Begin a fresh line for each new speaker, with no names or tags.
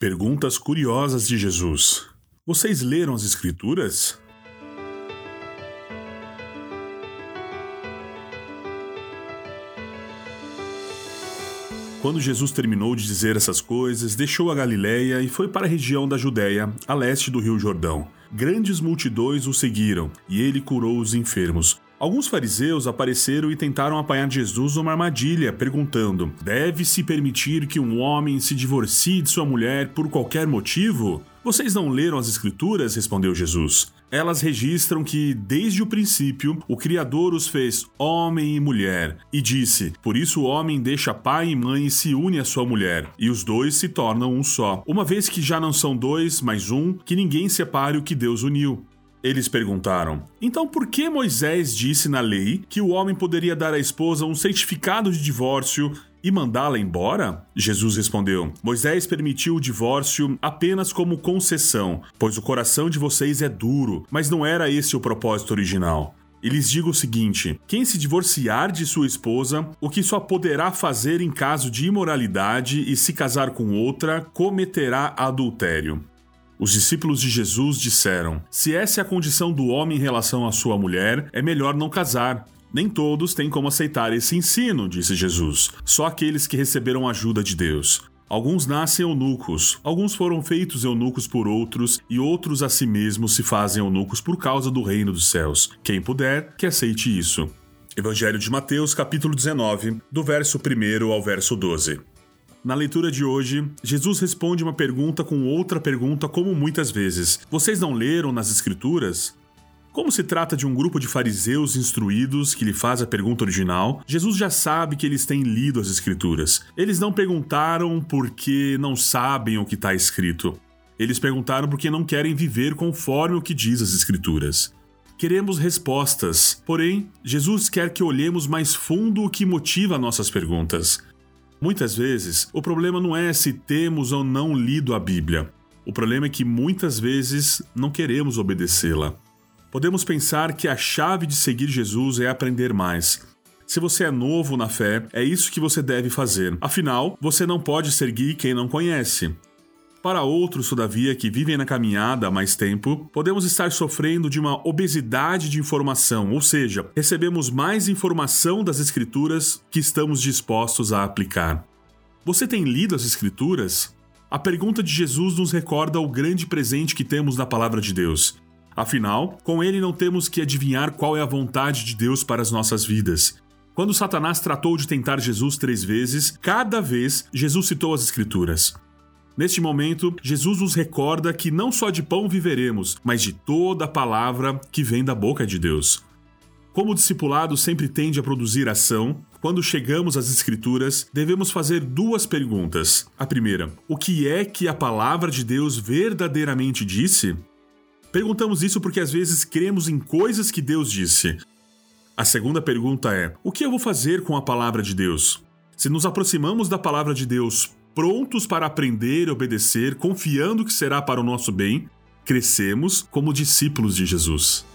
Perguntas curiosas de Jesus. Vocês leram as Escrituras? Quando Jesus terminou de dizer essas coisas, deixou a Galiléia e foi para a região da Judéia, a leste do Rio Jordão. Grandes multidões o seguiram, e ele curou os enfermos. Alguns fariseus apareceram e tentaram apanhar Jesus numa armadilha, perguntando: Deve-se permitir que um homem se divorcie de sua mulher por qualquer motivo? Vocês não leram as Escrituras? respondeu Jesus. Elas registram que, desde o princípio, o Criador os fez homem e mulher, e disse: Por isso o homem deixa pai e mãe e se une à sua mulher, e os dois se tornam um só. Uma vez que já não são dois, mas um, que ninguém separe o que Deus uniu. Eles perguntaram: Então por que Moisés disse na lei que o homem poderia dar à esposa um certificado de divórcio e mandá-la embora? Jesus respondeu: Moisés permitiu o divórcio apenas como concessão, pois o coração de vocês é duro, mas não era esse o propósito original. E lhes digo o seguinte: quem se divorciar de sua esposa, o que só poderá fazer em caso de imoralidade e se casar com outra, cometerá adultério. Os discípulos de Jesus disseram: Se essa é a condição do homem em relação à sua mulher, é melhor não casar. Nem todos têm como aceitar esse ensino, disse Jesus, só aqueles que receberam ajuda de Deus. Alguns nascem eunucos, alguns foram feitos eunucos por outros, e outros a si mesmos se fazem eunucos por causa do reino dos céus. Quem puder, que aceite isso. Evangelho de Mateus, capítulo 19, do verso 1 ao verso 12. Na leitura de hoje, Jesus responde uma pergunta com outra pergunta, como muitas vezes. Vocês não leram nas Escrituras? Como se trata de um grupo de fariseus instruídos que lhe faz a pergunta original, Jesus já sabe que eles têm lido as Escrituras. Eles não perguntaram porque não sabem o que está escrito. Eles perguntaram porque não querem viver conforme o que diz as Escrituras. Queremos respostas, porém, Jesus quer que olhemos mais fundo o que motiva nossas perguntas. Muitas vezes, o problema não é se temos ou não lido a Bíblia. O problema é que muitas vezes não queremos obedecê-la. Podemos pensar que a chave de seguir Jesus é aprender mais. Se você é novo na fé, é isso que você deve fazer. Afinal, você não pode seguir quem não conhece. Para outros, todavia, que vivem na caminhada há mais tempo, podemos estar sofrendo de uma obesidade de informação, ou seja, recebemos mais informação das Escrituras que estamos dispostos a aplicar. Você tem lido as Escrituras? A pergunta de Jesus nos recorda o grande presente que temos na Palavra de Deus. Afinal, com ele não temos que adivinhar qual é a vontade de Deus para as nossas vidas. Quando Satanás tratou de tentar Jesus três vezes, cada vez Jesus citou as Escrituras. Neste momento, Jesus nos recorda que não só de pão viveremos, mas de toda a palavra que vem da boca de Deus. Como o discipulado sempre tende a produzir ação, quando chegamos às Escrituras, devemos fazer duas perguntas. A primeira, o que é que a palavra de Deus verdadeiramente disse? Perguntamos isso porque às vezes cremos em coisas que Deus disse. A segunda pergunta é: o que eu vou fazer com a palavra de Deus? Se nos aproximamos da palavra de Deus prontos para aprender e obedecer, confiando que será para o nosso bem, crescemos como discípulos de Jesus.